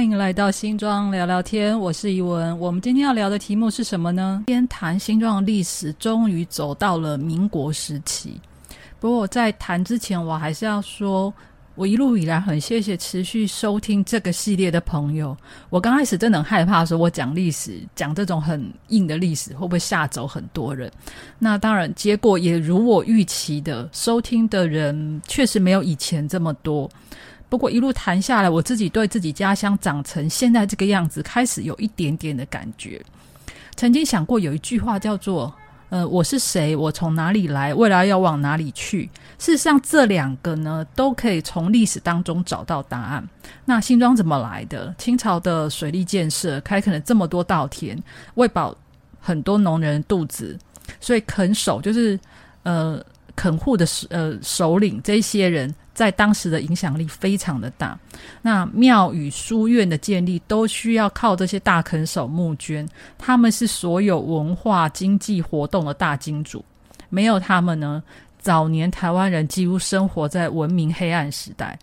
欢迎来到新庄聊聊天，我是怡文。我们今天要聊的题目是什么呢？今天谈新庄的历史，终于走到了民国时期。不过在谈之前，我还是要说，我一路以来很谢谢持续收听这个系列的朋友。我刚开始真的很害怕，说我讲历史，讲这种很硬的历史，会不会吓走很多人？那当然，结果也如我预期的，收听的人确实没有以前这么多。不过一路谈下来，我自己对自己家乡长成现在这个样子，开始有一点点的感觉。曾经想过有一句话叫做：“呃，我是谁？我从哪里来？未来要往哪里去？”事实上，这两个呢，都可以从历史当中找到答案。那新庄怎么来的？清朝的水利建设开垦了这么多稻田，喂饱很多农人肚子，所以垦守就是呃垦户的呃首领这些人。在当时的影响力非常的大，那庙宇书院的建立都需要靠这些大垦手募捐，他们是所有文化经济活动的大金主，没有他们呢，早年台湾人几乎生活在文明黑暗时代。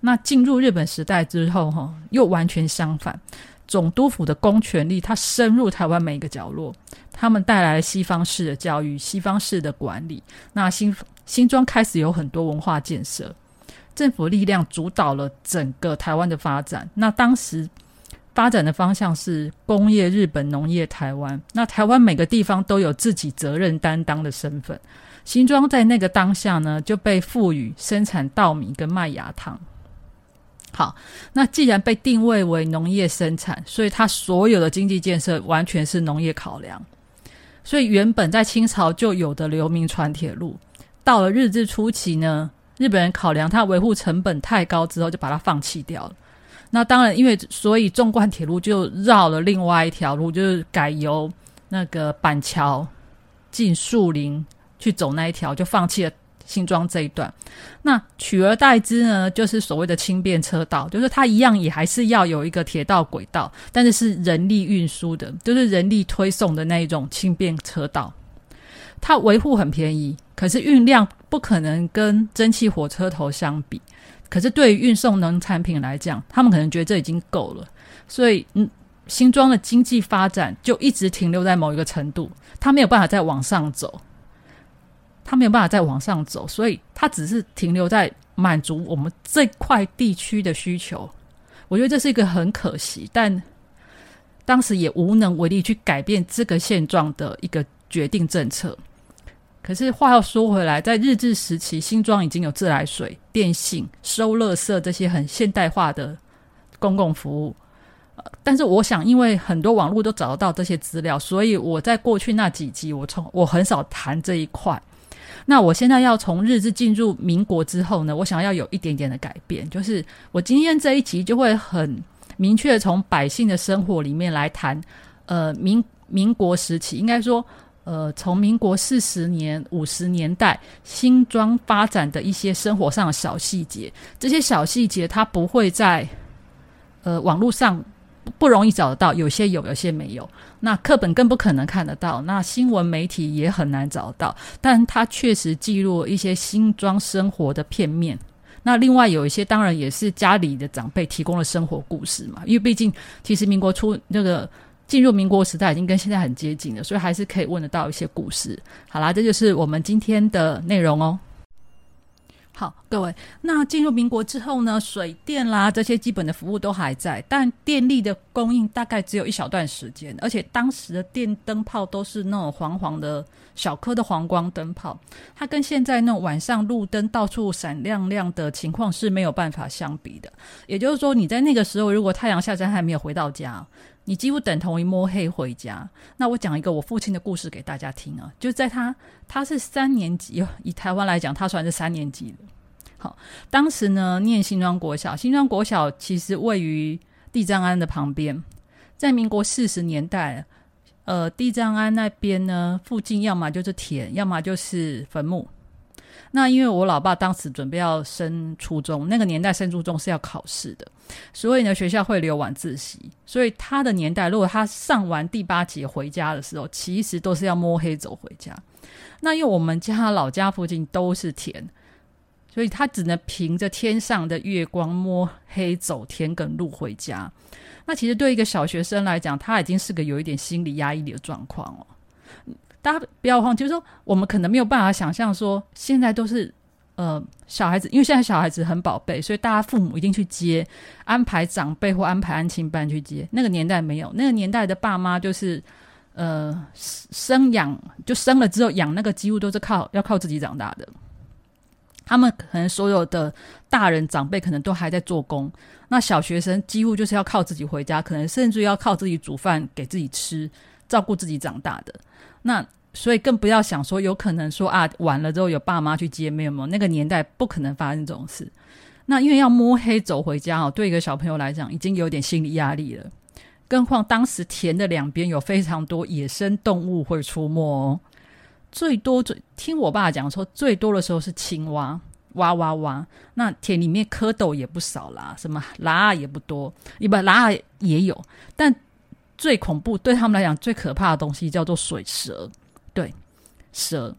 那进入日本时代之后，哈，又完全相反，总督府的公权力它深入台湾每一个角落，他们带来了西方式的教育、西方式的管理，那新新庄开始有很多文化建设。政府力量主导了整个台湾的发展。那当时发展的方向是工业日本、农业台湾。那台湾每个地方都有自己责任担当的身份。新庄在那个当下呢，就被赋予生产稻米跟麦芽糖。好，那既然被定位为农业生产，所以它所有的经济建设完全是农业考量。所以原本在清朝就有的流民船铁路，到了日治初期呢。日本人考量它维护成本太高之后，就把它放弃掉了。那当然，因为所以纵贯铁路就绕了另外一条路，就是改由那个板桥进树林去走那一条，就放弃了新庄这一段。那取而代之呢，就是所谓的轻便车道，就是它一样也还是要有一个铁道轨道，但是是人力运输的，就是人力推送的那一种轻便车道。它维护很便宜，可是运量不可能跟蒸汽火车头相比。可是对于运送农产品来讲，他们可能觉得这已经够了。所以，嗯，新庄的经济发展就一直停留在某一个程度，它没有办法再往上走。它没有办法再往上走，所以它只是停留在满足我们这块地区的需求。我觉得这是一个很可惜，但当时也无能为力去改变这个现状的一个决定政策。可是话要说回来，在日治时期，新庄已经有自来水、电信、收垃圾这些很现代化的公共服务。但是我想，因为很多网络都找得到这些资料，所以我在过去那几集，我从我很少谈这一块。那我现在要从日治进入民国之后呢，我想要有一点点的改变，就是我今天这一集就会很明确从百姓的生活里面来谈。呃，民民国时期，应该说。呃，从民国四十年、五十年代新庄发展的一些生活上的小细节，这些小细节它不会在呃网络上不容易找得到，有些有，有些没有。那课本更不可能看得到，那新闻媒体也很难找到。但它确实记录一些新庄生活的片面。那另外有一些，当然也是家里的长辈提供了生活故事嘛，因为毕竟其实民国初那个。进入民国时代已经跟现在很接近了，所以还是可以问得到一些故事。好啦，这就是我们今天的内容哦。好，各位，那进入民国之后呢，水电啦这些基本的服务都还在，但电力的供应大概只有一小段时间，而且当时的电灯泡都是那种黄黄的小颗的黄光灯泡，它跟现在那种晚上路灯到处闪亮亮的情况是没有办法相比的。也就是说，你在那个时候，如果太阳下山还没有回到家。你几乎等同于摸黑回家。那我讲一个我父亲的故事给大家听啊，就在他他是三年级，以台湾来讲，他算是三年级。好，当时呢念新庄国小，新庄国小其实位于地藏庵的旁边。在民国四十年代，呃，地藏庵那边呢附近要么就是田，要么就是坟墓。那因为我老爸当时准备要升初中，那个年代升初中是要考试的，所以呢学校会留晚自习，所以他的年代，如果他上完第八节回家的时候，其实都是要摸黑走回家。那因为我们家老家附近都是田，所以他只能凭着天上的月光摸黑走田埂路回家。那其实对一个小学生来讲，他已经是个有一点心理压抑的状况了。大家不要慌，就是说我们可能没有办法想象说，现在都是呃小孩子，因为现在小孩子很宝贝，所以大家父母一定去接，安排长辈或安排安亲班去接。那个年代没有，那个年代的爸妈就是呃生养，就生了之后养那个几乎都是靠要靠自己长大的。他们可能所有的大人长辈可能都还在做工，那小学生几乎就是要靠自己回家，可能甚至要靠自己煮饭给自己吃，照顾自己长大的。那所以更不要想说有可能说啊晚了之后有爸妈去接，没有没有那个年代不可能发生这种事。那因为要摸黑走回家哦，对一个小朋友来讲已经有点心理压力了，更何况当时田的两边有非常多野生动物会出没哦。最多最听我爸讲说，最多的时候是青蛙，哇哇哇！那田里面蝌蚪也不少啦，什么蛤也不多，一般蛤也有，但最恐怖对他们来讲最可怕的东西叫做水蛇。对，蛇。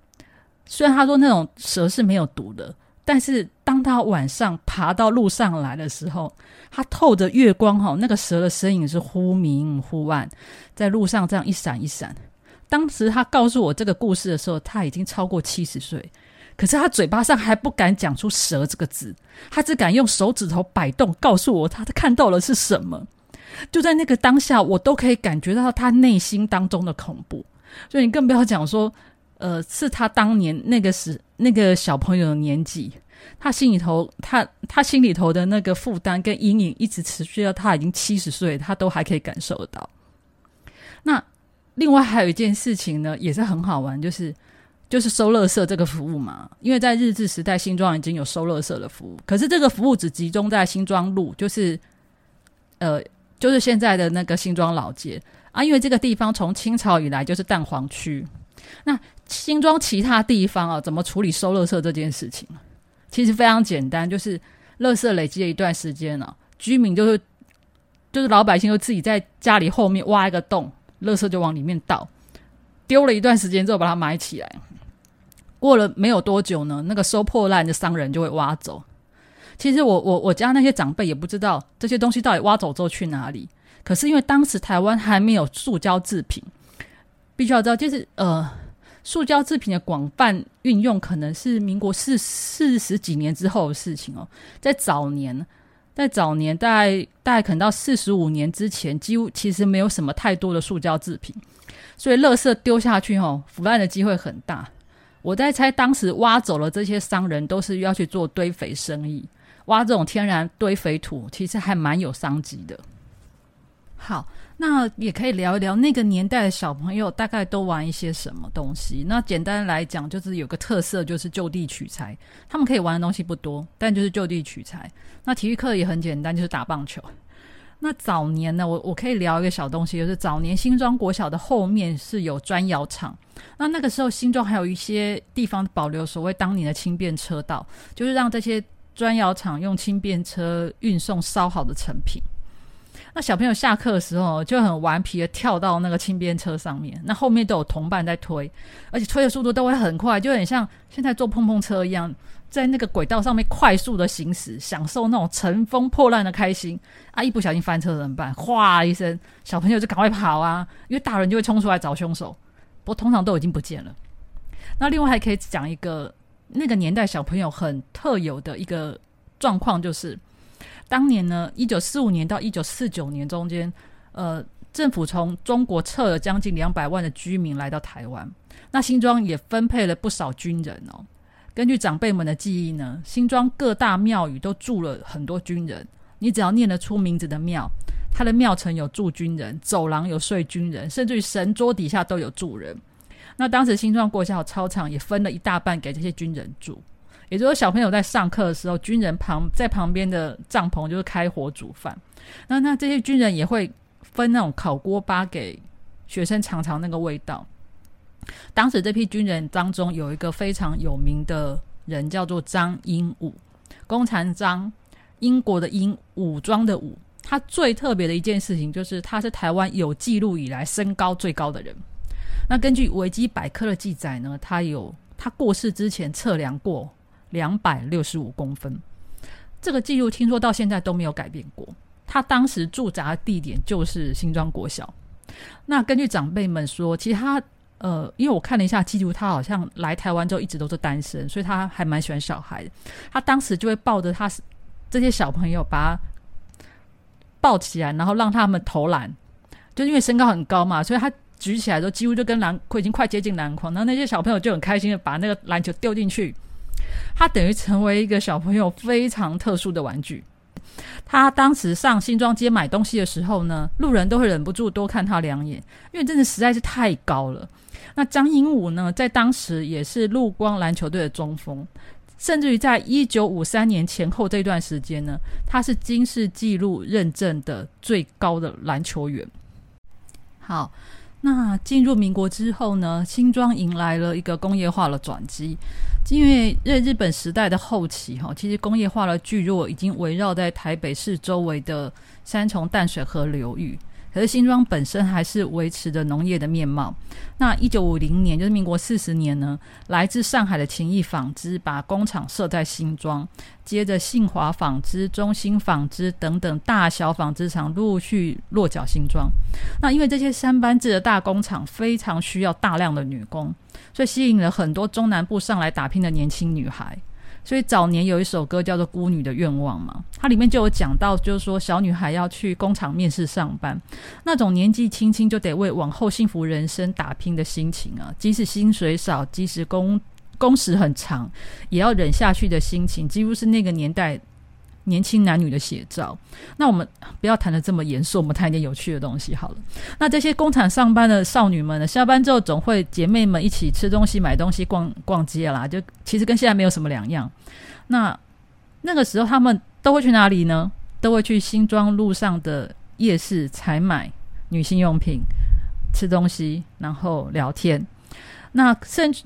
虽然他说那种蛇是没有毒的，但是当他晚上爬到路上来的时候，他透着月光哈，那个蛇的身影是忽明忽暗，在路上这样一闪一闪。当时他告诉我这个故事的时候，他已经超过七十岁，可是他嘴巴上还不敢讲出“蛇”这个字，他只敢用手指头摆动，告诉我他看到了是什么。就在那个当下，我都可以感觉到他内心当中的恐怖。所以你更不要讲说，呃，是他当年那个时那个小朋友的年纪，他心里头他他心里头的那个负担跟阴影，一直持续到他已经七十岁，他都还可以感受到。那。另外还有一件事情呢，也是很好玩，就是就是收乐色这个服务嘛。因为在日治时代，新庄已经有收乐色的服务，可是这个服务只集中在新庄路，就是呃，就是现在的那个新庄老街啊。因为这个地方从清朝以来就是蛋黄区，那新庄其他地方啊，怎么处理收垃圾这件事情？其实非常简单，就是垃圾累积了一段时间了，居民就是就是老百姓就自己在家里后面挖一个洞。垃圾就往里面倒，丢了一段时间之后把它埋起来。过了没有多久呢，那个收破烂的商人就会挖走。其实我我我家那些长辈也不知道这些东西到底挖走之后去哪里。可是因为当时台湾还没有塑胶制品，必须要知道，就是呃，塑胶制品的广泛运用可能是民国四四十几年之后的事情哦，在早年。在早年，大概大概可能到四十五年之前，几乎其实没有什么太多的塑胶制品，所以垃圾丢下去吼，腐烂的机会很大。我在猜，当时挖走了这些商人，都是要去做堆肥生意，挖这种天然堆肥土，其实还蛮有商机的。好。那也可以聊一聊那个年代的小朋友大概都玩一些什么东西。那简单来讲，就是有个特色，就是就地取材。他们可以玩的东西不多，但就是就地取材。那体育课也很简单，就是打棒球。那早年呢，我我可以聊一个小东西，就是早年新庄国小的后面是有砖窑厂。那那个时候新庄还有一些地方保留所谓当年的轻便车道，就是让这些砖窑厂用轻便车运送烧好的成品。那小朋友下课的时候就很顽皮的跳到那个轻便车上面，那后面都有同伴在推，而且推的速度都会很快，就很像现在坐碰碰车一样，在那个轨道上面快速的行驶，享受那种乘风破浪的开心。啊，一不小心翻车怎么办？哗一声，小朋友就赶快跑啊，因为大人就会冲出来找凶手，不过通常都已经不见了。那另外还可以讲一个那个年代小朋友很特有的一个状况，就是。当年呢，一九四五年到一九四九年中间，呃，政府从中国撤了将近两百万的居民来到台湾，那新庄也分配了不少军人哦。根据长辈们的记忆呢，新庄各大庙宇都住了很多军人，你只要念得出名字的庙，他的庙城有住军人，走廊有睡军人，甚至于神桌底下都有住人。那当时新庄国小操场也分了一大半给这些军人住。也就是小朋友在上课的时候，军人旁在旁边的帐篷就是开火煮饭。那那这些军人也会分那种烤锅巴给学生尝尝那个味道。当时这批军人当中有一个非常有名的人，叫做张英武，工长张，英国的英，武装的武。他最特别的一件事情就是，他是台湾有记录以来身高最高的人。那根据维基百科的记载呢，他有他过世之前测量过。两百六十五公分。这个记录听说到现在都没有改变过。他当时驻扎地点就是新庄国小。那根据长辈们说，其实他呃，因为我看了一下记录，他好像来台湾之后一直都是单身，所以他还蛮喜欢小孩的。他当时就会抱着他这些小朋友，把他抱起来，然后让他们投篮。就因为身高很高嘛，所以他举起来都几乎就跟篮筐已经快接近篮筐，然后那些小朋友就很开心的把那个篮球丢进去。他等于成为一个小朋友非常特殊的玩具。他当时上新庄街买东西的时候呢，路人都会忍不住多看他两眼，因为真的实在是太高了。那张英武呢，在当时也是陆光篮球队的中锋，甚至于在一九五三年前后这段时间呢，他是金世纪录认证的最高的篮球员。好。那进入民国之后呢，新庄迎来了一个工业化的转机，因为在日本时代的后期，哈，其实工业化的聚落已经围绕在台北市周围的三重淡水河流域。可是新庄本身还是维持着农业的面貌。那一九五零年，就是民国四十年呢，来自上海的情谊纺织把工厂设在新庄，接着信华纺织、中兴纺织等等大小纺织厂陆续落脚新庄。那因为这些三班制的大工厂非常需要大量的女工，所以吸引了很多中南部上来打拼的年轻女孩。所以早年有一首歌叫做《孤女的愿望》嘛，它里面就有讲到，就是说小女孩要去工厂面试上班，那种年纪轻轻就得为往后幸福人生打拼的心情啊，即使薪水少，即使工工时很长，也要忍下去的心情，几乎是那个年代。年轻男女的写照。那我们不要谈的这么严肃，我们谈一点有趣的东西好了。那这些工厂上班的少女们呢？下班之后总会姐妹们一起吃东西、买东西、逛逛街啦。就其实跟现在没有什么两样。那那个时候他们都会去哪里呢？都会去新庄路上的夜市采买女性用品、吃东西，然后聊天。那甚至。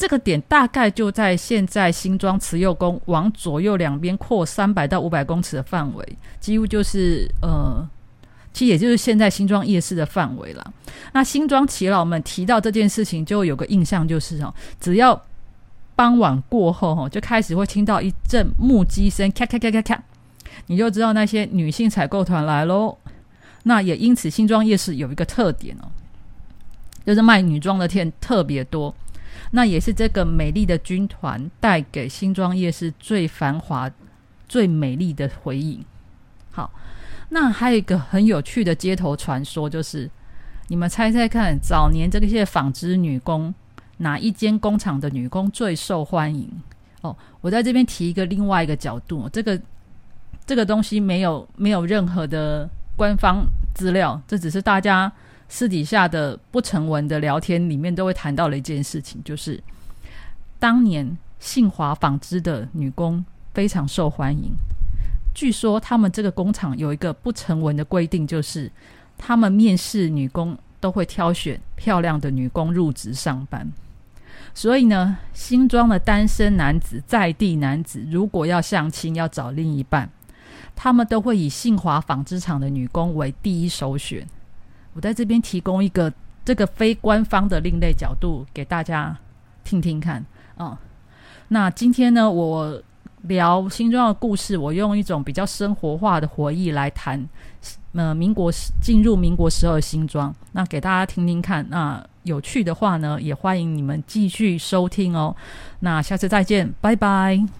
这个点大概就在现在新庄慈幼宫往左右两边扩三百到五百公尺的范围，几乎就是呃，其实也就是现在新庄夜市的范围了。那新庄耆老们提到这件事情，就有个印象就是哦，只要傍晚过后哈，就开始会听到一阵木屐声，咔咔咔咔咔，你就知道那些女性采购团来喽。那也因此，新庄夜市有一个特点哦，就是卖女装的店特别多。那也是这个美丽的军团带给新庄夜市最繁华、最美丽的回忆。好，那还有一个很有趣的街头传说，就是你们猜猜看，早年这些纺织女工哪一间工厂的女工最受欢迎？哦，我在这边提一个另外一个角度，这个这个东西没有没有任何的官方资料，这只是大家。私底下的不成文的聊天里面，都会谈到了一件事情，就是当年信华纺织的女工非常受欢迎。据说他们这个工厂有一个不成文的规定，就是他们面试女工都会挑选漂亮的女工入职上班。所以呢，新庄的单身男子、在地男子，如果要相亲要找另一半，他们都会以信华纺织厂的女工为第一首选。我在这边提供一个这个非官方的另类角度给大家听听看啊。那今天呢，我聊新装的故事，我用一种比较生活化的回忆来谈，呃，民国进入民国时候的新装，那给大家听听看。那有趣的话呢，也欢迎你们继续收听哦。那下次再见，拜拜。